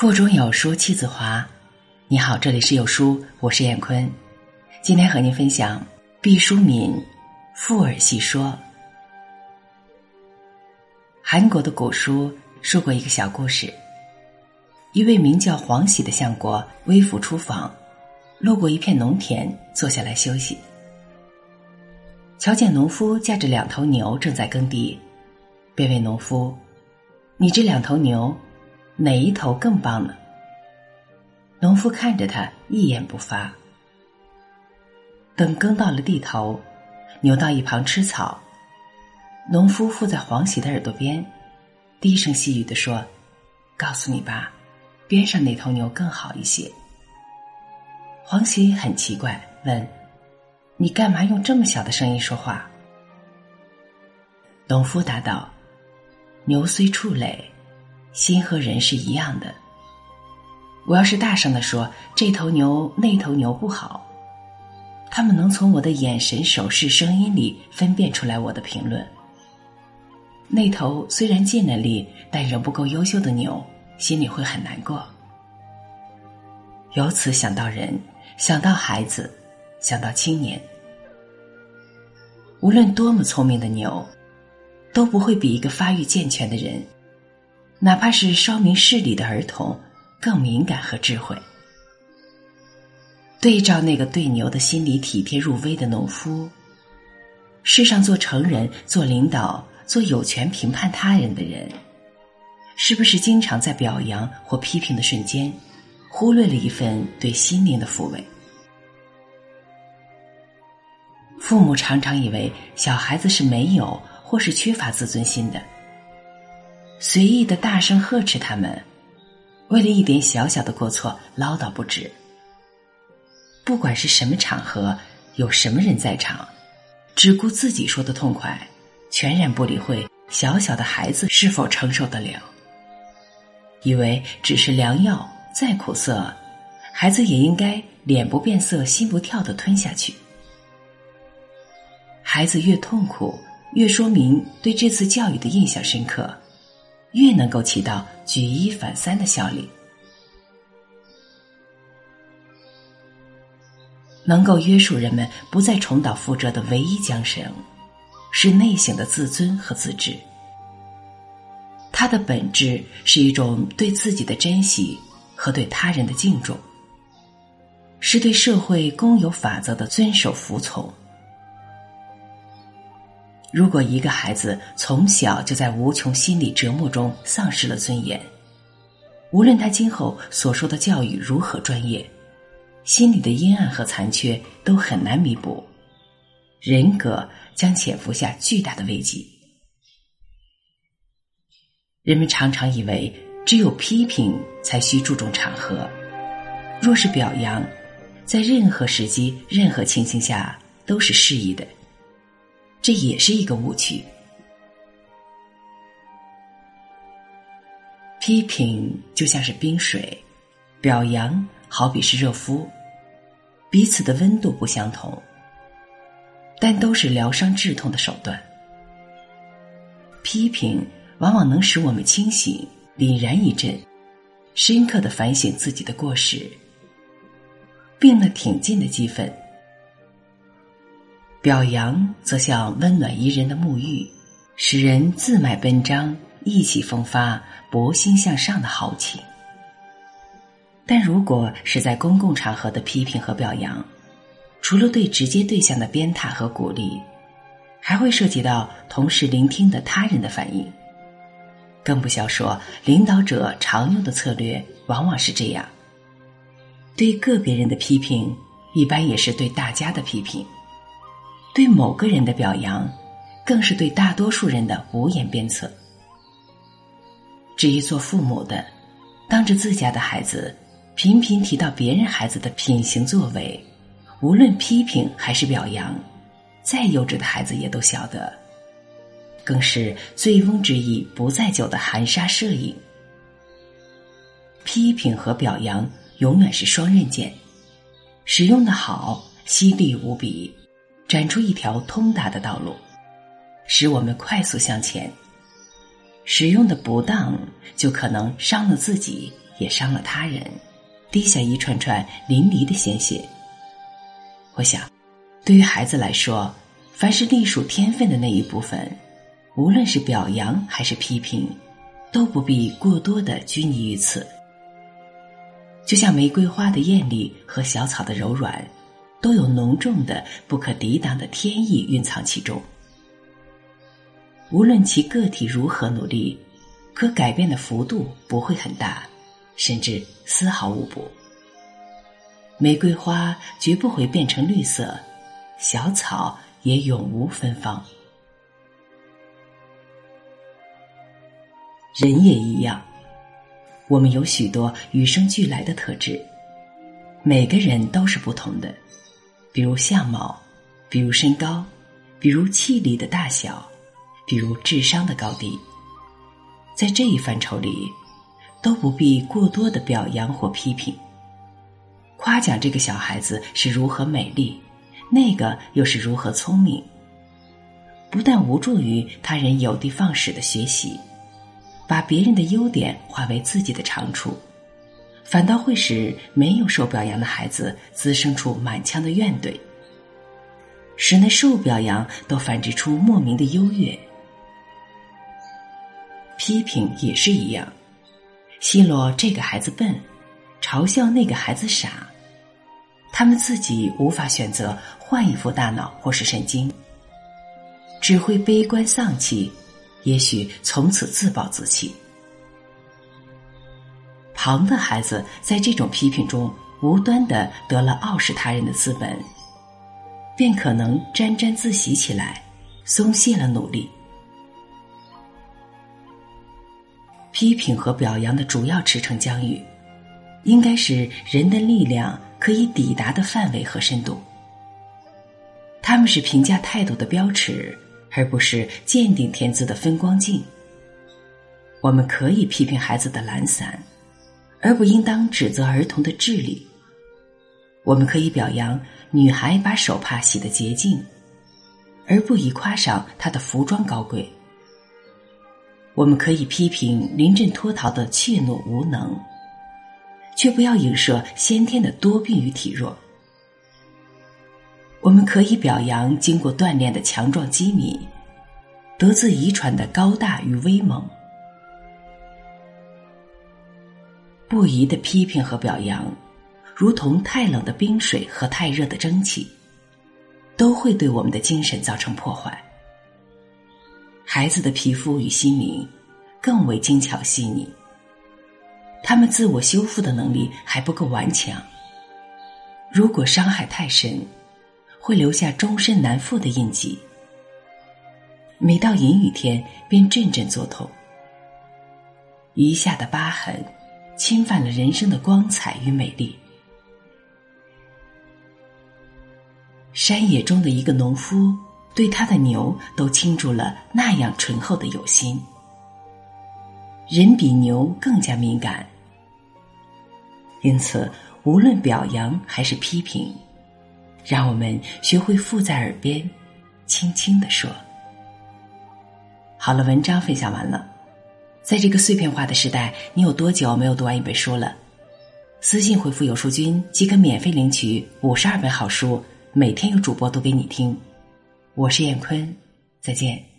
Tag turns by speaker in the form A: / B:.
A: 腹中有书气自华。你好，这里是有书，我是燕坤。今天和您分享毕淑敏《富尔细说》。韩国的古书说过一个小故事：一位名叫黄喜的相国微服出访，路过一片农田，坐下来休息。瞧见农夫驾着两头牛正在耕地，便问农夫：“你这两头牛？”哪一头更棒呢？农夫看着他，一言不发。等耕到了地头，牛到一旁吃草，农夫附在黄喜的耳朵边，低声细语的说：“告诉你吧，边上那头牛更好一些。”黄喜很奇怪，问：“你干嘛用这么小的声音说话？”农夫答道：“牛虽畜类。”心和人是一样的。我要是大声的说这头牛那头牛不好，他们能从我的眼神、手势、声音里分辨出来我的评论。那头虽然尽了力，但仍不够优秀的牛，心里会很难过。由此想到人，想到孩子，想到青年，无论多么聪明的牛，都不会比一个发育健全的人。哪怕是稍明事理的儿童，更敏感和智慧。对照那个对牛的心理体贴入微的农夫，世上做成人、做领导、做有权评判他人的人，是不是经常在表扬或批评的瞬间，忽略了一份对心灵的抚慰？父母常常以为小孩子是没有或是缺乏自尊心的。随意的大声呵斥他们，为了一点小小的过错唠叨不止。不管是什么场合，有什么人在场，只顾自己说的痛快，全然不理会小小的孩子是否承受得了。以为只是良药，再苦涩，孩子也应该脸不变色、心不跳的吞下去。孩子越痛苦，越说明对这次教育的印象深刻。越能够起到举一反三的效力，能够约束人们不再重蹈覆辙的唯一缰绳，是内省的自尊和自知。它的本质是一种对自己的珍惜和对他人的敬重，是对社会公有法则的遵守服从。如果一个孩子从小就在无穷心理折磨中丧失了尊严，无论他今后所受的教育如何专业，心理的阴暗和残缺都很难弥补，人格将潜伏下巨大的危机。人们常常以为只有批评才需注重场合，若是表扬，在任何时机、任何情形下都是适宜的。这也是一个误区。批评就像是冰水，表扬好比是热敷，彼此的温度不相同，但都是疗伤治痛的手段。批评往往能使我们清醒、凛然一阵，深刻的反省自己的过失，并了挺进的激愤。表扬则像温暖宜人的沐浴，使人自卖奔张，意气风发，博心向上的豪情。但如果是在公共场合的批评和表扬，除了对直接对象的鞭挞和鼓励，还会涉及到同时聆听的他人的反应。更不消说，领导者常用的策略往往是这样：对个别人的批评，一般也是对大家的批评。对某个人的表扬，更是对大多数人的无言鞭策。至于做父母的，当着自家的孩子频频提到别人孩子的品行作为，无论批评还是表扬，再幼稚的孩子也都晓得，更是醉翁之意不在酒的含沙射影。批评和表扬永远是双刃剑，使用的好，犀利无比。展出一条通达的道路，使我们快速向前。使用的不当，就可能伤了自己，也伤了他人，滴下一串串淋漓的鲜血。我想，对于孩子来说，凡是隶属天分的那一部分，无论是表扬还是批评，都不必过多的拘泥于此。就像玫瑰花的艳丽和小草的柔软，都有浓重的、不可抵挡的天意蕴藏其中。无论其个体如何努力，可改变的幅度不会很大，甚至丝毫无补。玫瑰花绝不会变成绿色，小草也永无芬芳。人也一样，我们有许多与生俱来的特质，每个人都是不同的，比如相貌，比如身高，比如气力的大小，比如智商的高低。在这一范畴里，都不必过多的表扬或批评。夸奖这个小孩子是如何美丽，那个又是如何聪明，不但无助于他人有的放矢的学习，把别人的优点化为自己的长处，反倒会使没有受表扬的孩子滋生出满腔的怨怼，使那受表扬都繁殖出莫名的优越。批评也是一样，奚落这个孩子笨，嘲笑那个孩子傻。他们自己无法选择换一副大脑或是神经，只会悲观丧气，也许从此自暴自弃。旁的孩子在这种批评中无端的得了傲视他人的资本，便可能沾沾自喜起来，松懈了努力。批评和表扬的主要驰骋疆域，应该是人的力量。可以抵达的范围和深度，他们是评价态度的标尺，而不是鉴定天资的分光镜。我们可以批评孩子的懒散，而不应当指责儿童的智力。我们可以表扬女孩把手帕洗得洁净，而不宜夸赏她的服装高贵。我们可以批评临阵脱逃的怯懦无能。却不要影射先天的多病与体弱。我们可以表扬经过锻炼的强壮机敏，得自遗传的高大与威猛。不宜的批评和表扬，如同太冷的冰水和太热的蒸汽，都会对我们的精神造成破坏。孩子的皮肤与心灵更为精巧细腻。他们自我修复的能力还不够顽强。如果伤害太深，会留下终身难复的印记。每到阴雨天，便阵阵作痛。余下的疤痕，侵犯了人生的光彩与美丽。山野中的一个农夫，对他的牛都倾注了那样醇厚的有心。人比牛更加敏感，因此无论表扬还是批评，让我们学会附在耳边，轻轻的说。好了，文章分享完了。在这个碎片化的时代，你有多久没有读完一本书了？私信回复“有书君”即可免费领取五十二本好书，每天有主播读给你听。我是燕坤，再见。